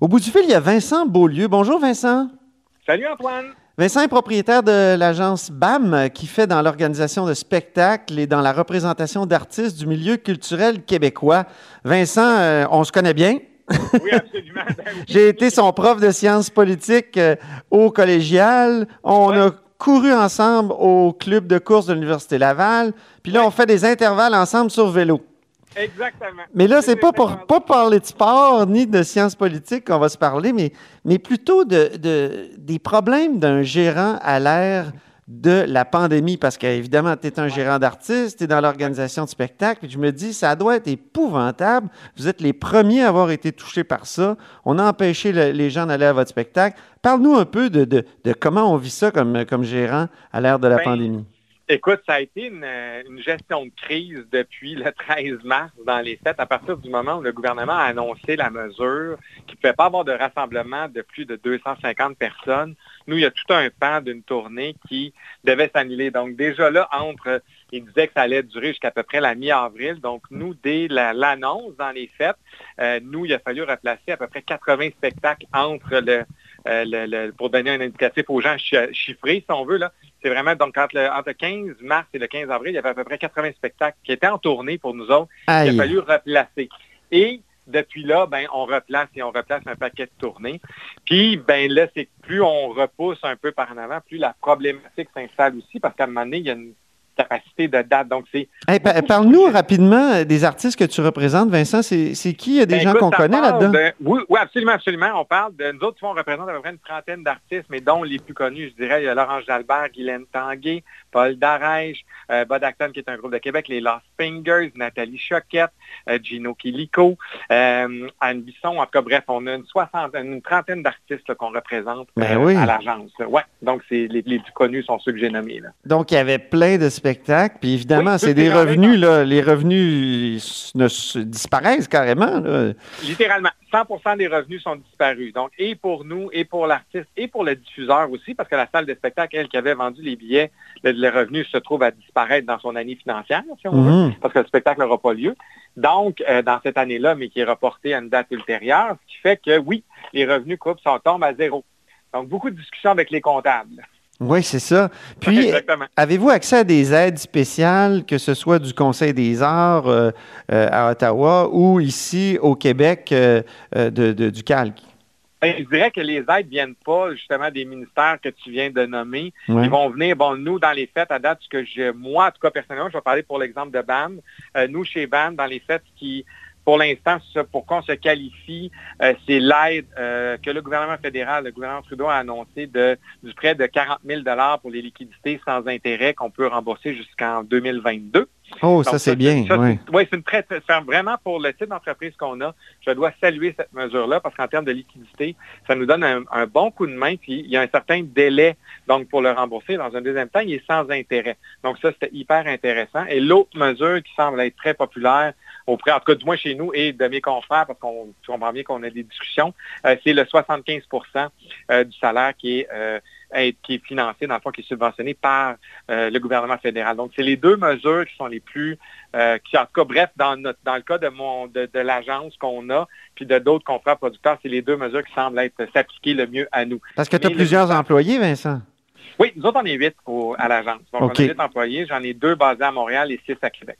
Au bout du fil, il y a Vincent Beaulieu. Bonjour Vincent. Salut Antoine. Vincent est propriétaire de l'agence BAM qui fait dans l'organisation de spectacles et dans la représentation d'artistes du milieu culturel québécois. Vincent, euh, on se connaît bien. Oui, absolument. Ben J'ai été son prof de sciences politiques euh, au collégial. On a couru ensemble au club de course de l'Université Laval. Puis là, on fait des intervalles ensemble sur vélo. Exactement. Mais là, c'est pas pour pas parler de sport ni de sciences politiques qu'on va se parler, mais, mais plutôt de, de- des problèmes d'un gérant à l'ère de la pandémie. Parce qu'évidemment, tu es un gérant d'artiste, tu es dans l'organisation de spectacles, puis je me dis, ça doit être épouvantable. Vous êtes les premiers à avoir été touchés par ça. On a empêché le- les gens d'aller à votre spectacle. Parle-nous un peu de, de- de comment on vit ça comme, comme gérant à l'ère de la Ben, pandémie. Écoute, ça a été une, euh, une gestion de crise depuis le 13 mars dans les fêtes, à partir du moment où le gouvernement a annoncé la mesure qu'il ne pouvait pas avoir de rassemblement de plus de 250 personnes. Nous, il y a tout un pan d'une tournée qui devait s'annuler. Donc déjà là, entre, il disait que ça allait durer jusqu'à peu près la mi-avril. Donc nous, dès la- l'annonce dans les fêtes, euh, nous, il a fallu replacer à peu près 80 spectacles entre le, euh, le- pour donner un indicatif aux gens chi- chiffrés, si on veut, là. C'est vraiment, donc, entre le, entre le 15 mars et le 15 avril, il y avait à peu près 80 spectacles qui étaient en tournée pour nous autres. Il a Aïe. fallu replacer. Et depuis là, ben, on replace et on replace un paquet de tournées. Puis, ben là, c'est que plus on repousse un peu par en avant, plus la problématique s'installe aussi, parce qu'à un moment donné, il y a une capacité de date. Donc, c'est Hey, pa- Parle-nous rapidement euh, des artistes que tu représentes, Vincent. C'est qui? Il y a des Ben, gens qu'on connaît là-dedans? de- oui, oui, absolument, absolument. On parle de nous autres, on représente à peu près une trentaine d'artistes, mais dont les plus connus, je dirais, il y a Laurence Jalbert, Guylaine Tanguay, Paul Darèche, euh, Bud Acton, qui est un groupe de Québec, les Lost Fingers, Nathalie Choquette, euh, Gino Kilico, euh, Anne Bisson. En tout cas, bref, on a une soixantaine, une trentaine d'artistes qu'on représente Ben oui. à l'agence. Ouais, donc les, les plus connus sont ceux que j'ai nommés. Là. Donc, il y avait plein de spectacles. Puis évidemment, Oui, c'est des revenus, là. Les revenus ne se- disparaissent carrément. là. Littéralement, 100% des revenus sont disparus. Donc, et pour nous, et pour l'artiste, et pour le diffuseur aussi, parce que la salle de spectacle, elle, qui avait vendu les billets, le, le revenu se trouve à disparaître dans son année financière, si on veut, Mhm. parce que le spectacle n'aura pas lieu. Donc, euh, dans cette année-là, mais qui est reportée à une date ultérieure, ce qui fait que, oui, les revenus coupent, ça tombe à zéro. Donc, beaucoup de discussions avec les comptables. Oui, c'est ça. Puis, avez-vous accès à des aides spéciales, que ce soit du Conseil des arts euh, euh, à Ottawa ou ici au Québec euh, de, de- du Calque? Ben, je dirais que les aides viennent pas justement des ministères que tu viens de nommer. Ouais. Ils vont venir, bon, nous, dans les fêtes, à date, ce que je, moi, en tout cas, personnellement, je vais parler pour l'exemple de BAM. Nous, chez BAM, dans les fêtes, qui, pour l'instant, pour qu'on se qualifie, euh, c'est l'aide euh, que le gouvernement fédéral, le gouvernement Trudeau a annoncé de, du prêt de 40 000 pour les liquidités sans intérêt qu'on peut rembourser jusqu'en 2022. Oh, ça, c'est bien. ça, ouais. c'est- Oui, c'est une très, vraiment pour le type d'entreprise qu'on a. Je dois saluer cette mesure-là parce qu'en termes de liquidité, ça nous donne un, un bon coup de main. Puis il y a un certain délai donc pour le rembourser. Dans un deuxième temps, il est sans intérêt. Donc ça, c'était hyper intéressant. Et l'autre mesure qui semble être très populaire auprès, en tout cas du moins chez nous et de mes confrères, parce qu'on comprend bien qu'on a des discussions, euh, c'est le 75% euh, du salaire qui est, euh, qui est financé, dans le fond, qui est subventionné par euh, le gouvernement fédéral. Donc, c'est les deux mesures qui sont les plus, euh, qui en tout cas, bref, dans, notre, dans le cas de, mon, de, de l'agence qu'on a, puis de d'autres confrères producteurs, c'est les deux mesures qui semblent être s'appliquer le mieux à nous. Parce que tu as Mais le- plusieurs employés, Vincent. Oui, nous autres, on est huit au- à l'agence. Donc, on a huit employés. J'en ai deux basés à Montréal et six à Québec.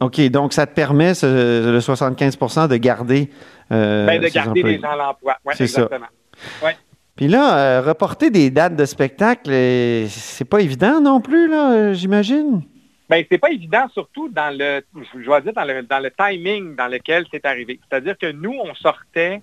OK, donc ça te permet, ce- le 75 de garder euh, Ben, de garder employés. les gens à l'emploi. Oui, C'est ça. exactement. Puis là, euh, reporter des dates de spectacle, euh, c'est pas évident non plus, là, euh, j'imagine. Ben, c'est pas évident, surtout dans le, je dois dire, dans le, dans le timing dans lequel c'est arrivé. C'est-à-dire que nous, on sortait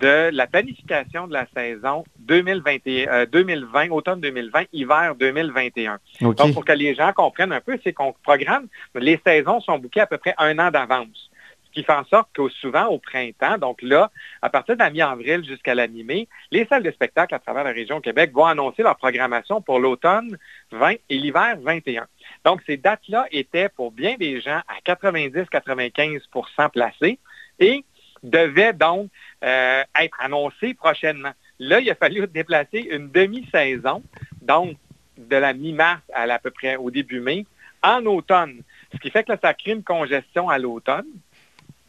de la planification de la saison 2020, euh, 2020 automne 2020, hiver 2021. OK. Donc, pour que les gens comprennent un peu, c'est qu'on programme, les saisons sont bouquées à peu près un an d'avance. Qui fait en sorte que souvent au printemps, donc là, à partir de la mi-avril jusqu'à la mi-mai, les salles de spectacle à travers la région Québec vont annoncer leur programmation pour l'automne 20 et l'hiver 21. Donc, ces dates-là étaient pour bien des gens à 90-95% placées et devaient donc euh, être annoncées prochainement. Là, il a fallu déplacer une demi-saison, donc de la mi-mars à, à peu près au début mai, en automne. Ce qui fait que là, ça crée une congestion à l'automne.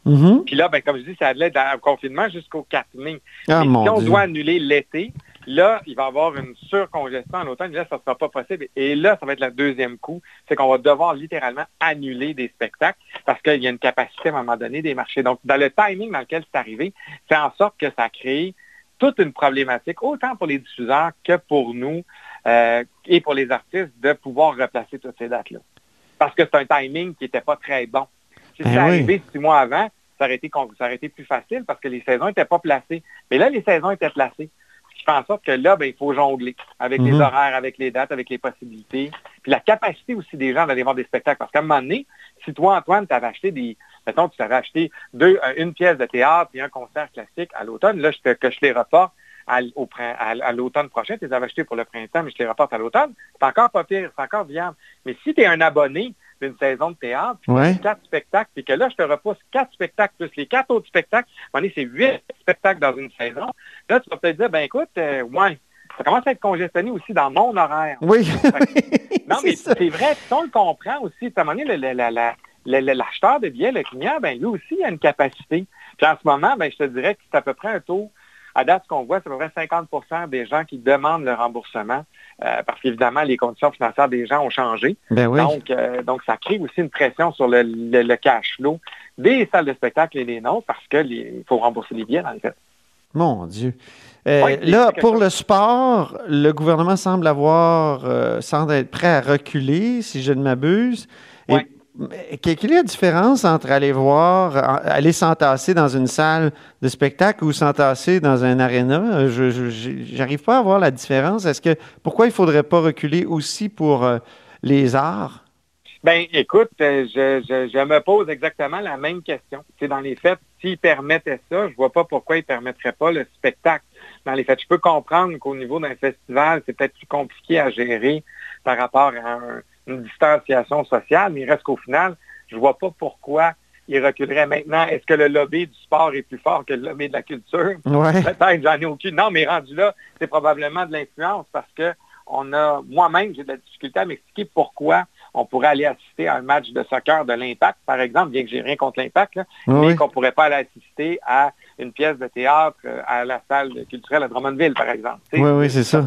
Mm-hmm. Puis là, ben, comme je dis, ça allait d'un confinement jusqu'au 4 mai. Ah, si on doit annuler l'été, là, il va y avoir une surcongestion en automne. Là, ça ne sera pas possible. Et là, ça va être le deuxième coup. C'est qu'on va devoir littéralement annuler des spectacles parce qu'il y a une capacité à un moment donné des marchés. Donc, dans le timing dans lequel c'est arrivé, fait en sorte que ça crée toute une problématique, autant pour les diffuseurs que pour nous euh, et pour les artistes, de pouvoir replacer toutes ces dates-là. Parce que c'est un timing qui n'était pas très bon. Si ben c'était arrivé six mois avant, ça aurait, été, ça aurait été plus facile parce que les saisons n'étaient pas placées. Mais là, les saisons étaient placées. Ce qui fait en sorte que là, ben, il faut jongler avec les mhm. horaires, avec les dates, avec les possibilités. Puis la capacité aussi des gens d'aller voir des spectacles. Parce qu'à un moment donné, si toi, Antoine, tu avais acheté des. Mettons, tu t'avais acheté deux, euh, une pièce de théâtre et un concert classique à l'automne, là, je que je les reporte à, à, l'automne prochain, tu les avais achetés pour le printemps, mais je les reporte à l'automne, c'est encore pas pire, c'est encore viable. Mais si tu es un abonné d'une saison de théâtre, puis ouais. quatre spectacles, puis que là, je te repousse quatre spectacles plus les quatre autres spectacles, à c'est huit spectacles dans une saison, là, tu vas peut-être dire, ben écoute, euh, ouais, ça commence à être congestionné aussi dans mon horaire. Oui. non, mais c'est vrai, on le comprend aussi, à un moment donné, l'acheteur de billets, le client, ben lui aussi, il a une capacité. Puis en ce moment, ben, je te dirais que c'est à peu près un taux à date, ce qu'on voit, c'est à peu près 50% des gens qui demandent le remboursement euh, parce qu'évidemment, les conditions financières des gens ont changé. Ben donc, euh, donc, ça crée aussi une pression sur le, cash flow des salles de spectacle et des nôtres parce qu'il faut rembourser les billets, dans le fait. Mon Dieu. Euh, là, pour le sport, le gouvernement semble avoir, semble être prêt à reculer, si je ne m'abuse. Quelle est la différence entre aller voir, aller s'entasser dans une salle de spectacle ou s'entasser dans un aréna? Je n'arrive pas à voir la différence. Est-ce que pourquoi il ne faudrait pas reculer aussi pour euh, les arts? Ben, écoute, euh, je, me pose exactement la même question. C'est dans les faits, s'ils permettaient ça, je ne vois pas pourquoi ils ne permettraient pas le spectacle. Dans les faits, je peux comprendre qu'au niveau d'un festival, c'est peut-être plus compliqué à gérer par rapport à un une distanciation sociale, mais il reste qu'au final, je ne vois pas pourquoi il reculerait maintenant. Est-ce que le lobby du sport est plus fort que le lobby de la culture? Peut-être, j'en ai aucune. Non, mais rendu là, c'est probablement de l'influence parce que on a, moi-même, j'ai de la difficulté à m'expliquer pourquoi on pourrait aller assister à un match de soccer de l'Impact, par exemple, bien que j'ai rien contre l'Impact, mais qu'on ne pourrait pas aller assister à une pièce de théâtre à la salle culturelle à Drummondville, par exemple. oui, oui, c'est ça.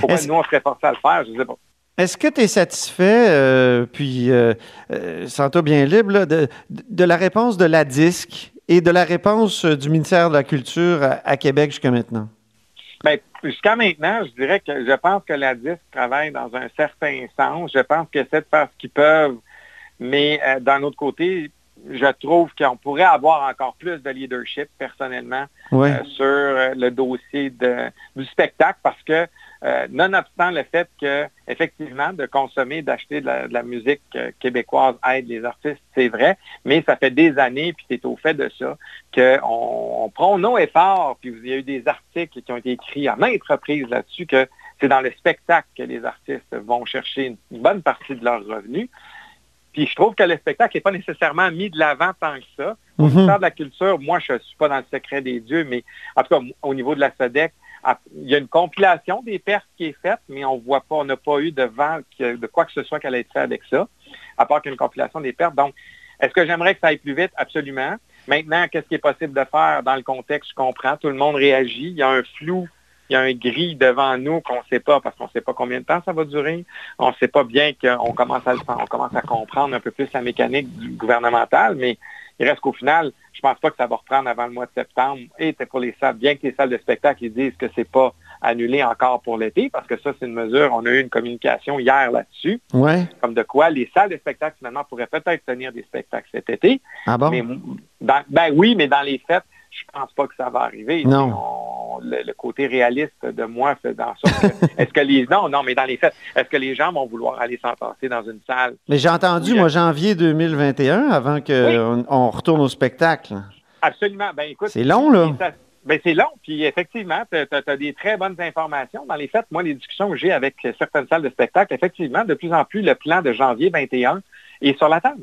Pourquoi nous, on serait forcé à le faire, je ne sais pas. Est-ce que tu es satisfait, euh, puis euh, euh, sens-toi bien libre, de, la réponse de la DISC et de la réponse du ministère de la Culture à, Québec jusqu'à maintenant? Bien, jusqu'à maintenant, je dirais que je pense que la DISC travaille dans un certain sens. Je pense que c'est de faire ce qu'ils peuvent, mais d'un autre côté, je trouve qu'on pourrait avoir encore plus de leadership personnellement sur le dossier du spectacle parce que euh, nonobstant le fait que, effectivement, de consommer, d'acheter de, la, musique euh, québécoise aide les artistes, c'est vrai, mais ça fait des années, puis c'est au fait de ça, qu'on on prend nos efforts, puis il y a eu des articles qui ont été écrits à maintes reprises là-dessus, que c'est dans le spectacle que les artistes vont chercher une bonne partie de leurs revenus. Puis je trouve que le spectacle n'est pas nécessairement mis de l'avant tant que ça. Au mm de la culture, moi, je ne suis pas dans le secret des dieux, mais en tout cas, au niveau de la SEDEC, il y a une compilation des pertes qui est faite, mais on voit pas, on n'a pas eu de vent de quoi que ce soit qu'elle ait fait avec ça, à part qu'une compilation des pertes. Donc, est-ce que j'aimerais que ça aille plus vite? Absolument. Maintenant, qu'est-ce qui est possible de faire dans le contexte? Je comprends. Tout le monde réagit. Il y a un flou, il y a un gris devant nous qu'on ne sait pas parce qu'on ne sait pas combien de temps ça va durer. On ne sait pas bien qu'on commence à on commence à comprendre un peu plus la mécanique du gouvernemental, mais il reste qu'au final, je pense pas que ça va reprendre avant le mois de septembre. Et c'est pour les salles, bien que les salles de spectacle ils disent que c'est pas annulé encore pour l'été, parce que ça, c'est une mesure, on a eu une communication hier là-dessus. Ouais. Comme de quoi les salles de spectacle, finalement, pourraient peut-être tenir des spectacles cet été. Ah bon? Mais ben oui, mais dans les fêtes, je pense pas que ça va arriver. Non. le, côté réaliste de moi fait dans ça. est-ce que les non, non, mais dans les faits, est-ce que les gens vont vouloir aller s'entasser dans une salle? Mais j'ai entendu, moi, janvier 2021, avant qu'on on retourne au spectacle. Absolument. Ben écoute, c'est long là. Ben, c'est long, puis effectivement, tu as, des très bonnes informations. Dans les faits, moi, les discussions que j'ai avec certaines salles de spectacle, effectivement, de plus en plus, le plan de janvier 21 est sur la table.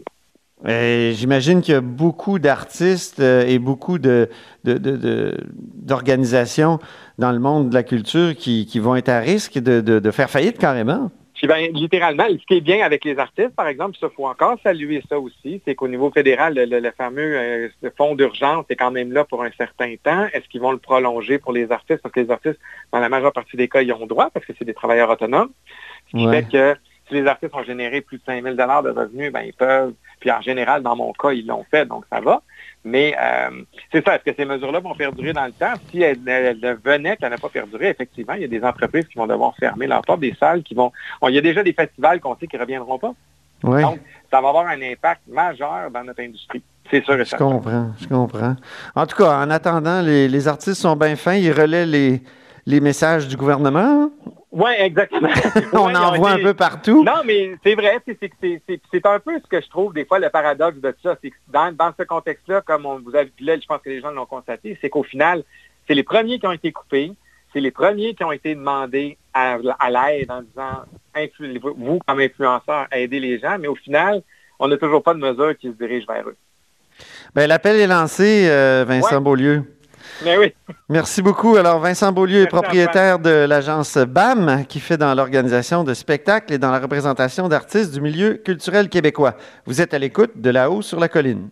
J'imagine qu'il y a beaucoup d'artistes euh, et beaucoup d'organisations dans le monde de la culture qui, vont être à risque de, faire faillite carrément. Ben, littéralement, ce qui est bien avec les artistes, par exemple, il faut encore saluer ça aussi, c'est qu'au niveau fédéral, le, fameux euh, fonds d'urgence est quand même là pour un certain temps. Est-ce qu'ils vont le prolonger pour les artistes? Parce que les artistes, dans la majeure partie des cas, ils ont droit parce que c'est des travailleurs autonomes. Ce qui fait que si les artistes ont généré plus de 5 000 de revenus, ben, ils peuvent, puis en général, dans mon cas, ils l'ont fait, donc ça va. Mais euh, c'est ça, est-ce que ces mesures-là vont perdurer dans le temps? Si elles, venaient qu'elles n'ont pas perduré, effectivement, il y a des entreprises qui vont devoir fermer leurs portes, des salles qui vont... il y a déjà des festivals qu'on sait qui ne reviendront pas. Donc, ça va avoir un impact majeur dans notre industrie. C'est sûr et Je comprends, je comprends. En tout cas, en attendant, les, artistes sont bien fins, ils relaient les, les messages du gouvernement. Oui, exactement. on en voit un peu partout. Non, mais c'est vrai, c'est un peu ce que je trouve des fois le paradoxe de ça. C'est que dans, ce contexte-là, comme on vous a là, je pense que les gens l'ont constaté, c'est qu'au final, c'est les premiers qui ont été coupés, c'est les premiers qui ont été demandés à, l'aide en disant vous, comme influenceur, aidez les gens, mais au final, on n'a toujours pas de mesure qui se dirige vers eux. Bien, l'appel est lancé, euh, Vincent Beaulieu. Mais oui. Merci beaucoup. Alors, Vincent Beaulieu est propriétaire de l'agence BAM, qui fait dans l'organisation de spectacles et dans la représentation d'artistes du milieu culturel québécois. Vous êtes à l'écoute de là-haut sur la colline.